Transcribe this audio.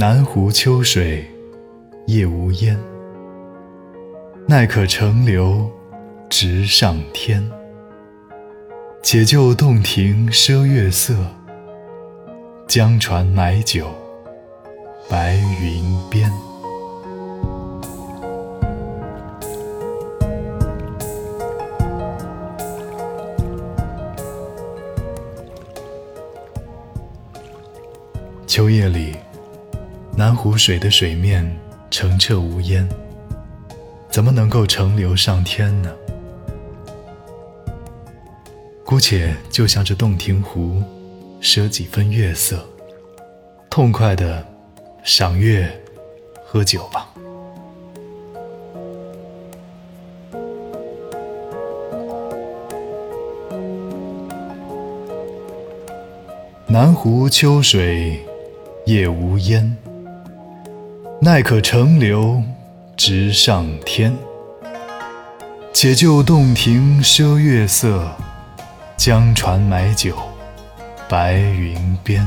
南湖秋水夜无烟，奈可乘流直上天。且就洞庭赊月色，江船买酒白云边。秋夜里，南湖水的水面澄澈无烟，怎么能够乘流上天呢？姑且就向这洞庭湖赊几分月色，痛快的赏月、喝酒吧。南湖秋水。夜无烟，奈可乘流直上天。且就洞庭赊月色，江船买酒白云边。